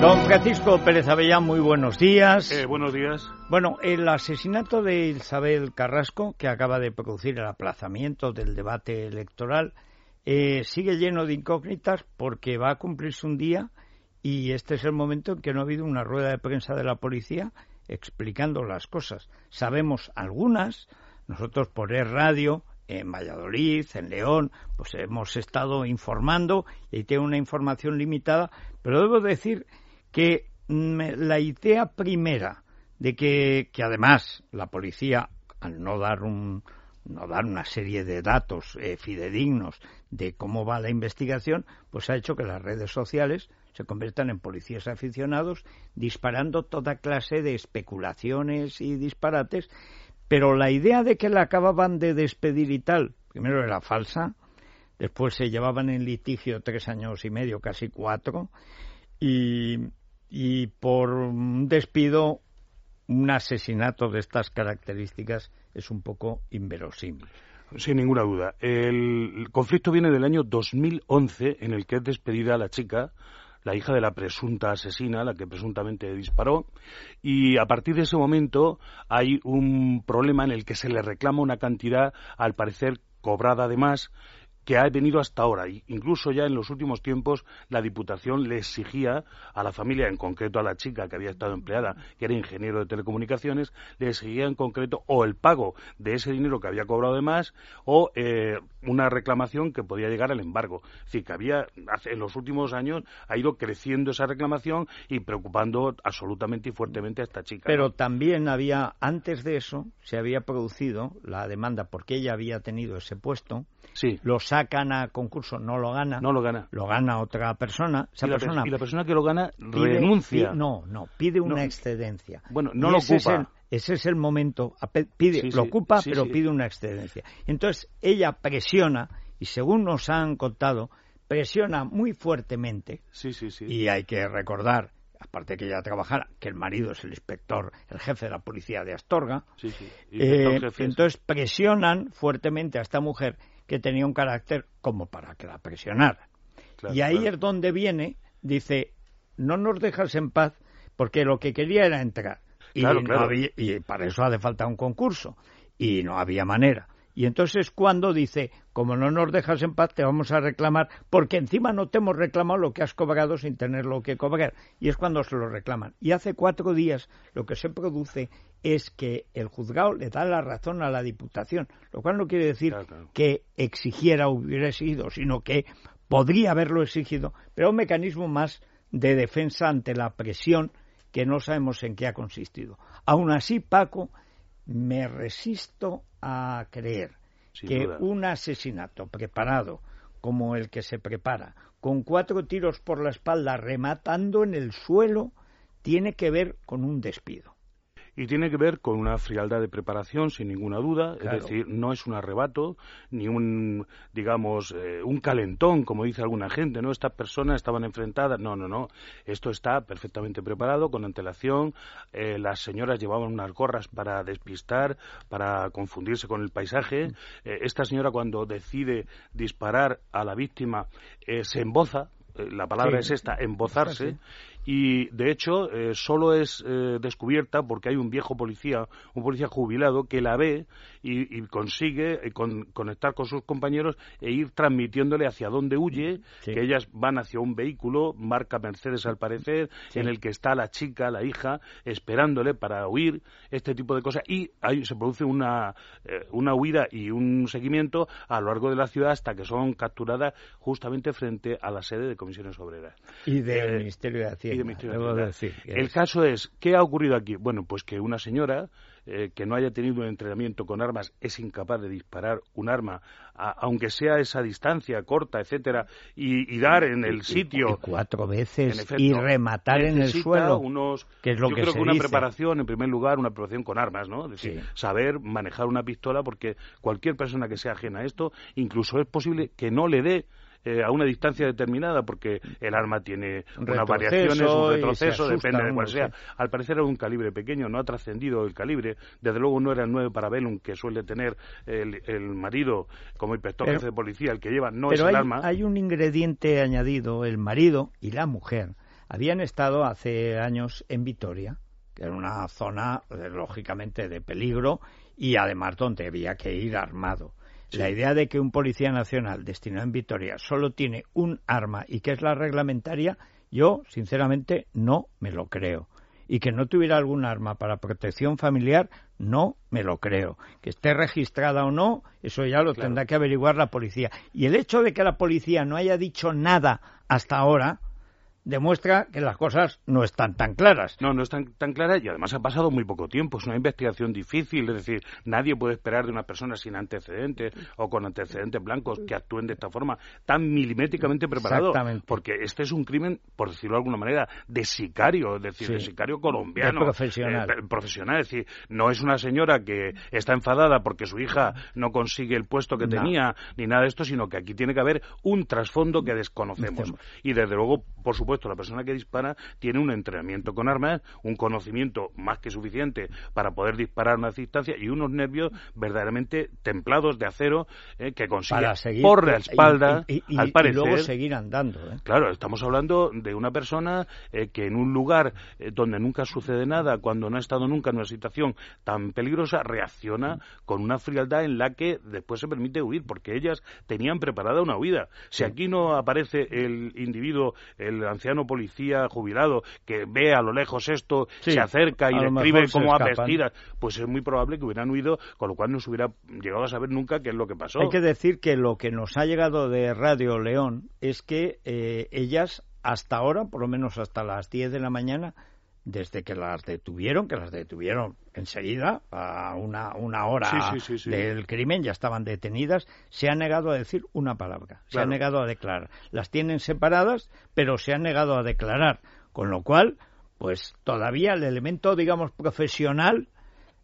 Don Francisco Pérez Avellán, muy buenos días. Eh, buenos días. Bueno, el asesinato de Isabel Carrasco, que acaba de producir el aplazamiento del debate electoral, eh, sigue lleno de incógnitas porque va a cumplirse un día y este es el momento en que no ha habido una rueda de prensa de la policía explicando las cosas. Sabemos algunas, nosotros por el radio, en Valladolid, en León, pues hemos estado informando y tiene una información limitada, pero debo decir que la idea primera de que, que además la policía, al no dar un, no dar una serie de datos eh, fidedignos de cómo va la investigación, pues ha hecho que las redes sociales se conviertan en policías aficionados disparando toda clase de especulaciones y disparates, pero la idea de que la acababan de despedir y tal, primero era falsa, después se llevaban en litigio tres años y medio, casi cuatro, y, y por un despido, un asesinato de estas características es un poco inverosímil. Sin ninguna duda. El conflicto viene del año 2011, en el que es despedida la chica, la hija de la presunta asesina, la que presuntamente disparó, y a partir de ese momento hay un problema en el que se le reclama una cantidad, al parecer cobrada además, que ha venido hasta ahora. Incluso ya en los últimos tiempos la Diputación le exigía a la familia, en concreto a la chica que había estado empleada, que era ingeniero de telecomunicaciones, le exigía en concreto o el pago de ese dinero que había cobrado de más o eh, una reclamación que podía llegar al embargo. Es decir, que había, en los últimos años ha ido creciendo esa reclamación y preocupando absolutamente y fuertemente a esta chica. Pero también había, antes de eso, se había producido la demanda porque ella había tenido ese puesto. Sí. Los sacan a concurso, no lo gana. No lo gana. Lo gana otra persona. y, la persona que lo gana renuncia. no, no, pide una excedencia. Bueno, no lo ocupa. ese es el momento. Pide, lo ocupa, pero pide una excedencia. Entonces, ella presiona, y según nos han contado, presiona muy fuertemente. Sí, sí, sí. Y hay que recordar aparte que ella trabajara, que el marido es el inspector, el jefe de la policía de Astorga. Sí, sí. Eh, entonces presionan fuertemente a esta mujer que tenía un carácter como para que la presionara. y ahí es donde viene, dice, no nos dejas en paz porque lo que quería era entrar. Y, y para eso hace falta un concurso. Y no había manera. Y entonces cuando dice, como no nos dejas en paz, te vamos a reclamar, porque encima no te hemos reclamado lo que has cobrado sin tener lo que cobrar. Y es cuando se lo reclaman. Y hace cuatro días lo que se produce es que el juzgado le da la razón a la Diputación, lo cual no quiere decir que exigiera o hubiera exigido, sino que podría haberlo exigido, pero un mecanismo más de defensa ante la presión que no sabemos en qué ha consistido. Aún así, Paco, me resisto a creer que un asesinato preparado como el que se prepara, con cuatro tiros por la espalda rematando en el suelo, tiene que ver con un despido. Y tiene que ver con una frialdad de preparación, sin ninguna duda. Es decir, no es un arrebato, ni un, digamos, eh, un calentón, como dice alguna gente, ¿no? Estas personas estaban enfrentadas. No, no, no. Esto está perfectamente preparado, con antelación. Eh, las señoras llevaban unas gorras para despistar, para confundirse con el paisaje. Mm. Eh, esta señora, cuando decide disparar a la víctima, se emboza, la palabra es esta, embozarse, y de hecho eh, solo es eh, descubierta porque hay un viejo policía, un policía jubilado que la ve y, consigue eh, conectar con sus compañeros e ir transmitiéndole hacia dónde huye, que ellas van hacia un vehículo, marca Mercedes al parecer, en el que está la chica, la hija, esperándole para huir, este tipo de cosas, y ahí se produce una, una huida y un seguimiento a lo largo de la ciudad hasta que son capturadas justamente frente a la sede de comisiones obreras. Y del Ministerio de Hacienda el caso es, ¿qué ha ocurrido aquí? Bueno, pues que una señora eh, que no haya tenido un entrenamiento con armas es incapaz de disparar un arma, aunque sea esa distancia corta, etcétera, y, dar en el sitio. cuatro veces y rematar en el suelo. Unos, que es lo yo que creo que una preparación, en primer lugar, una preparación con armas, ¿no? Es decir, saber manejar una pistola, porque cualquier persona que sea ajena a esto, incluso es posible que no le dé eh, a una distancia determinada, porque el arma tiene unas variaciones, un retroceso, depende de cuál sea. Al parecer era un calibre pequeño, no ha trascendido el calibre. Desde luego no era el 9 para Bellum que suele tener el, marido como inspector jefe de policía, el que lleva, no es el hay, arma. Hay un ingrediente añadido, el marido y la mujer habían estado hace años en Vitoria, que era una zona, eh, lógicamente, de peligro y además donde había que ir armado. La idea de que un policía nacional destinado en Vitoria solo tiene un arma y que es la reglamentaria, yo, sinceramente, no me lo creo. Y que no tuviera algún arma para protección familiar, no me lo creo. Que esté registrada o no, eso ya lo tendrá que averiguar la policía. Y el hecho de que la policía no haya dicho nada hasta ahora, demuestra que las cosas no están tan claras. No, no están tan claras y además ha pasado muy poco tiempo. Es una investigación difícil, es decir, nadie puede esperar de una persona sin antecedentes o con antecedentes blancos que actúen de esta forma tan milimétricamente preparado. Porque este es un crimen, por decirlo de alguna manera, de sicario, es decir, de sicario colombiano. profesional. Eh, profesional, es decir, no es una señora que está enfadada porque su hija no consigue el puesto que tenía ni nada de esto, sino que aquí tiene que haber un trasfondo que desconocemos. Y desde luego, por supuesto, la persona que dispara tiene un entrenamiento con armas, un conocimiento más que suficiente para poder disparar a una distancia y unos nervios verdaderamente templados de acero eh, que consigue por la espalda, y, al parecer. luego seguir andando. ¿eh? Claro, estamos hablando de una persona eh, que en un lugar donde nunca sucede nada, cuando no ha estado nunca en una situación tan peligrosa, reacciona con una frialdad en la que después se permite huir, porque ellas tenían preparada una huida. Si aquí no aparece el individuo, el anciano policía jubilado que ve a lo lejos esto, se acerca y describe cómo ha vestida, pues es muy probable que hubieran huido, con lo cual no se hubiera llegado a saber nunca qué es lo que pasó. Hay que decir que lo que nos ha llegado de Radio León es que eh, ellas hasta ahora, por lo menos hasta las 10 de la mañana, desde que las detuvieron, que las detuvieron enseguida, a una, una hora del crimen, ya estaban detenidas, se han negado a decir una palabra, se han negado a declarar. Las tienen separadas, pero se han negado a declarar, con lo cual, pues todavía el elemento, digamos, profesional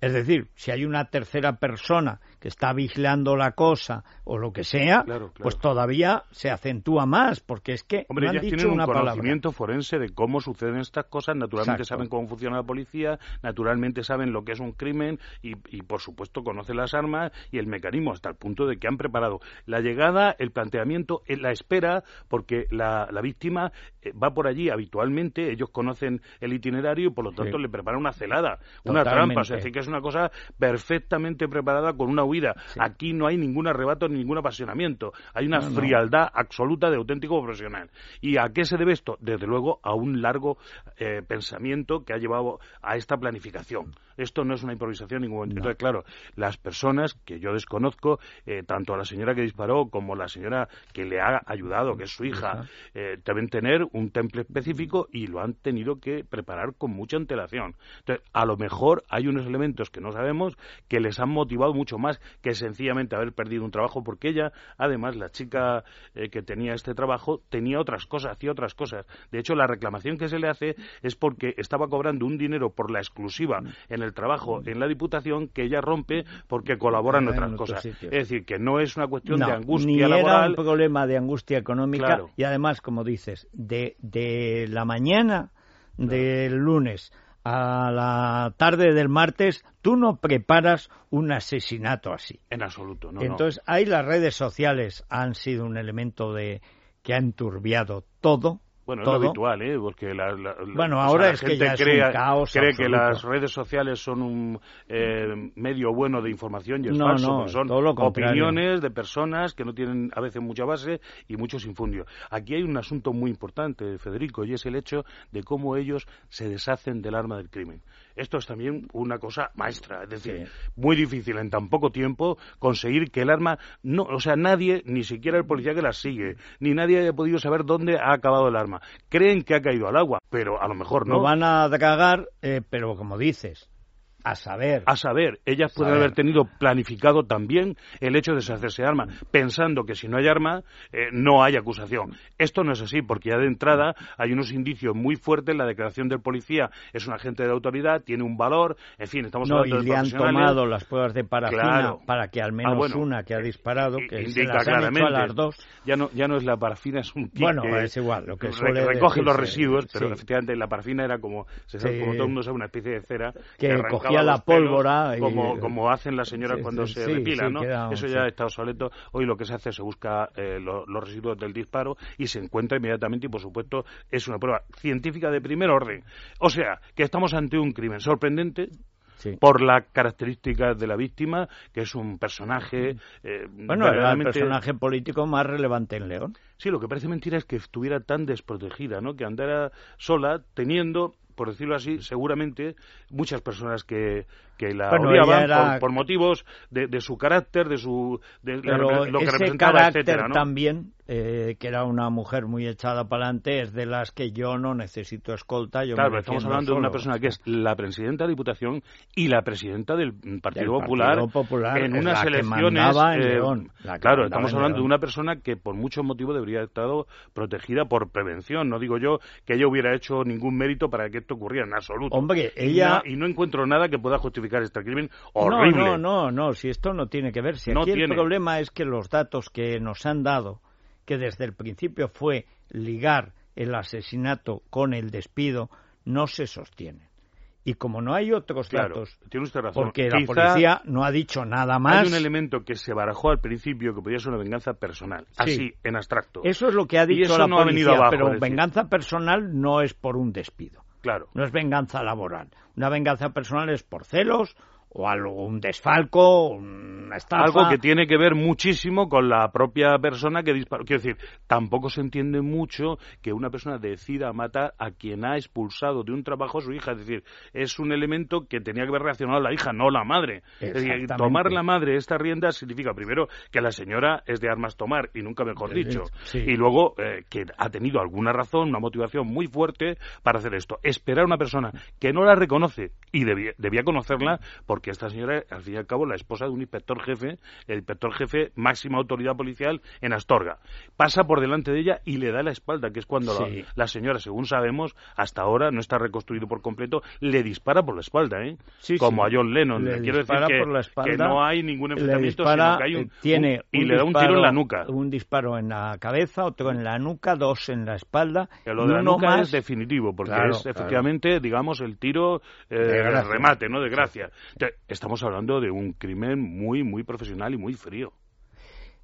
es decir, si hay una tercera persona que está vigilando la cosa o lo que sea, pues todavía se acentúa más, porque es que Hombre, no han dicho tienen un conocimiento forense de cómo suceden estas cosas, naturalmente saben cómo funciona la policía, naturalmente saben lo que es un crimen y, por supuesto conocen las armas y el mecanismo hasta el punto de que han preparado la llegada, el planteamiento, eh, la espera, porque la, víctima eh, va por allí habitualmente, ellos conocen el itinerario y por lo tanto le preparan una celada, una trampa, o sea, que es una cosa perfectamente preparada con una huida. Aquí no hay ningún arrebato ni ningún apasionamiento. Hay una frialdad absoluta de auténtico profesional. ¿Y a qué se debe esto? Desde luego a un largo eh, pensamiento que ha llevado a esta planificación. Esto no es una improvisación ningún Entonces, claro, las personas que yo desconozco, eh, tanto a la señora que disparó como la señora que le ha ayudado, que es su hija, eh, deben tener un temple específico y lo han tenido que preparar con mucha antelación. Entonces, a lo mejor hay unos elementos que no sabemos que les han motivado mucho más que sencillamente haber perdido un trabajo, porque ella, además, la chica eh, que tenía este trabajo, tenía otras cosas, hacía otras cosas. De hecho, la reclamación que se le hace es porque estaba cobrando un dinero por la exclusiva en el trabajo en la Diputación que ella rompe porque colabora en otras cosas. Es decir, que no es una cuestión de angustia ni Era un problema de angustia económica. Y además, como dices, de, de la mañana del lunes a la tarde del martes, tú no preparas un asesinato así. En absoluto, no. Entonces, ahí las redes sociales han sido un elemento de que ha enturbiado todo bueno, es lo habitual, ¿eh? Porque la, bueno, ahora es que ya cree, es un caos cree que las redes sociales son un eh, medio bueno de información y es falso. son opiniones de personas que no tienen a veces mucha base y muchos infundios. Aquí hay un asunto muy importante, Federico, y es el hecho de cómo ellos se deshacen del arma del crimen. Esto es también una cosa maestra, es decir, muy difícil en tan poco tiempo conseguir que el arma, no, o sea, nadie, ni siquiera el policía que la sigue, ni nadie haya podido saber dónde ha acabado el arma. Creen que ha caído al agua, pero a lo mejor no. Lo van a cagar, eh, pero como dices, a saber. A saber, ellas pueden haber tenido planificado también el hecho de deshacerse de arma, pensando que si no hay arma, eh, no hay acusación. Esto no es así, porque ya de entrada hay unos indicios muy fuertes. La declaración del policía es un agente de autoridad, tiene un valor, en fin, estamos hablando y le han tomado las pruebas de parafina para que al menos ah, una que ha disparado, que indica claramente, a las dos. Ya no, ya no es la parafina, es un kit Bueno, es igual, lo que suele recoge los residuos, pero efectivamente la parafina era como, como todo el mundo sabe, una especie de cera que, hacía la pólvora. como, como hacen las señoras cuando se depilan, ¿no? Eso ya está obsoleto. Hoy lo que se hace, se busca eh, los residuos del disparo y se encuentra inmediatamente y, por supuesto, es una prueba científica de primer orden. O sea, que estamos ante un crimen sorprendente, por las características de la víctima, que es un personaje. Eh, bueno, era el personaje político más relevante en León. Sí, lo que parece mentira es que estuviera tan desprotegida, ¿no? Que andara sola, teniendo por decirlo así, seguramente muchas personas que, que la odiaban por, motivos de, de, su carácter, de su de, lo que representaba, etcétera, ¿no? también eh, que era una mujer muy echada para adelante, es de las que yo no necesito escolta. Yo claro, estamos hablando de una persona que es la presidenta de Diputación y la presidenta del Partido, Popular, en unas elecciones. Eh, claro, estamos hablando de una persona que por muchos motivos debería haber estado protegida por prevención. No digo yo que ella hubiera hecho ningún mérito para que esto ocurriera en absoluto. Hombre, ella. Y no, encuentro nada que pueda justificar este crimen horrible. No, no, no, no, si esto no tiene que ver. Si aquí el problema es que los datos que nos han dado que desde el principio fue ligar el asesinato con el despido, no se sostiene. Y como no hay otros datos, tiene usted razón. porque la policía no ha dicho nada más. Hay un elemento que se barajó al principio que podía ser una venganza personal, así, en abstracto. Eso es lo que ha dicho la policía, pero venganza personal no es por un despido. Claro. No es venganza laboral. Una venganza personal es por celos o algún desfalco, una estafa. Algo que tiene que ver muchísimo con la propia persona que disparó. Quiero decir, tampoco se entiende mucho que una persona decida matar a quien ha expulsado de un trabajo a su hija. Es decir, es un elemento que tenía que haber reaccionado la hija, no la madre. Es decir, tomar la madre esta rienda significa, primero, que la señora es de armas tomar, y nunca mejor dicho. Y luego, eh, que ha tenido alguna razón, una motivación muy fuerte para hacer esto. Esperar a una persona que no la reconoce y debía, debía conocerla porque esta señora, al fin y al cabo, la esposa de un inspector jefe, el inspector jefe, máxima autoridad policial en Astorga. Pasa por delante de ella y le da la espalda, que es cuando la, señora, según sabemos, hasta ahora no está reconstruido por completo, le dispara por la espalda, ¿eh? Como a John Lennon. Le Quiero decir que, no hay ningún enfrentamiento, sino que hay un, eh, tiene y le da un tiro en la nuca. Un disparo en la cabeza, otro en la nuca, dos en la espalda. Que lo de la nuca es definitivo, porque es efectivamente, digamos, el tiro eh, remate, ¿no? De gracia. Estamos hablando de un crimen muy, muy profesional y muy frío.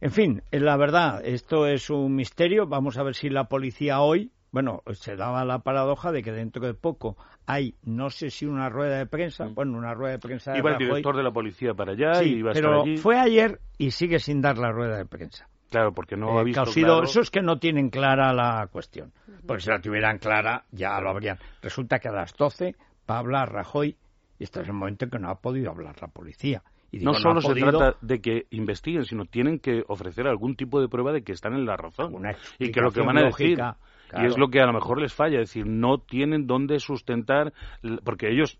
En fin, la verdad, esto es un misterio. Vamos a ver si la policía hoy, bueno, se daba la paradoja de que dentro de poco hay, no sé si una rueda de prensa, mm. bueno, una rueda de prensa. Iba el director de la policía para allá y iba a pero estar allí. fue ayer y sigue sin dar la rueda de prensa. Claro, porque no ha eh, visto claro. Eso es que no tienen clara la cuestión. Porque si la tuvieran clara, ya lo habrían. Resulta que a las 12 va a hablar Rajoy y este es el momento en que no ha podido hablar la policía. Y no solo se trata de que investiguen, sino tienen que ofrecer algún tipo de prueba de que están en la razón. Y que lo que van a decir... Y es lo que a lo mejor les falla, es decir, no tienen dónde sustentar, porque ellos,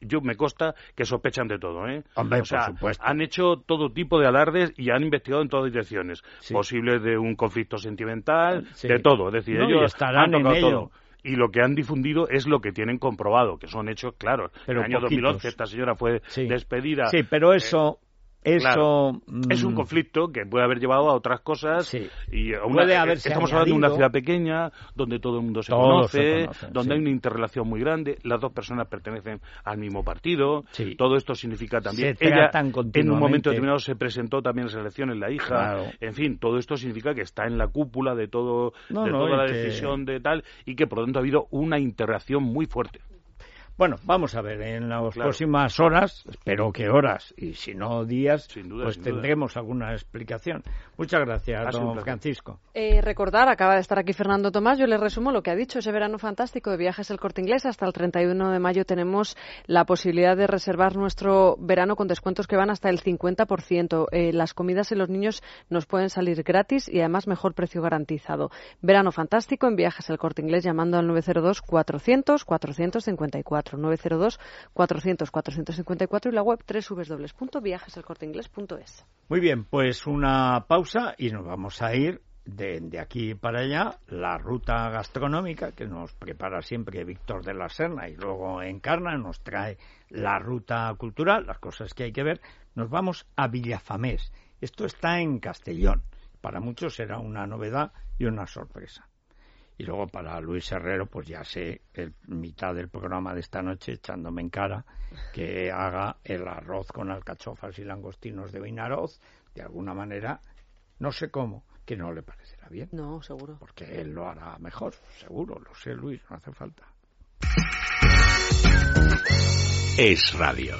yo me consta que sospechan de todo, ¿eh? Hombre, por supuesto. Han hecho todo tipo de alardes y han investigado en todas direcciones, posibles de un conflicto sentimental, de todo, es decir, ellos estarán han tocado en todo y lo que han difundido es lo que tienen comprobado, que son hechos claros. en el año 2011 esta señora fue despedida. Sí, pero eso eh, eso es un mm, conflicto que puede haber llevado a otras cosas y estamos hablando de una ciudad pequeña donde todo el mundo se conoce, donde hay una interrelación muy grande, las dos personas pertenecen al mismo partido, todo esto significa también ella en un momento determinado se presentó también en las elecciones la hija, en fin, todo esto significa que está en la cúpula de todo de toda la decisión de tal y que por lo tanto ha habido una interacción muy fuerte. Bueno, vamos a ver, en las próximas horas, espero que horas, y si no días, pues tendremos alguna explicación. Muchas gracias, don Francisco. Eh, recordar, acaba de estar aquí Fernando Tomás, yo le resumo lo que ha dicho, ese verano fantástico de viajes El Corte Inglés, hasta el 31 de mayo tenemos la posibilidad de reservar nuestro verano con descuentos que van hasta el 50%. Eh, las comidas y los niños nos pueden salir gratis y además mejor precio garantizado. Verano fantástico en viajes El Corte Inglés llamando al 902 400 454. 902 400 454 y la web www.viajeselcorteingles.es. Muy bien, pues una pausa y nos vamos a ir de, aquí para allá la ruta gastronómica que nos prepara siempre Víctor de la Serna y luego Encarna nos trae la ruta cultural, las cosas que hay que ver. Nos vamos a Villafamés. Esto está en Castellón. Para muchos será una novedad y una sorpresa. Y luego para Luis Herrero, pues ya sé, el mitad del programa de esta noche, echándome en cara, que haga el arroz con alcachofas y langostinos de Vinaroz, de alguna manera, no sé cómo, que no le parecerá bien. No, seguro. Porque él lo hará mejor, seguro, lo sé Luis, no hace falta. Es radio.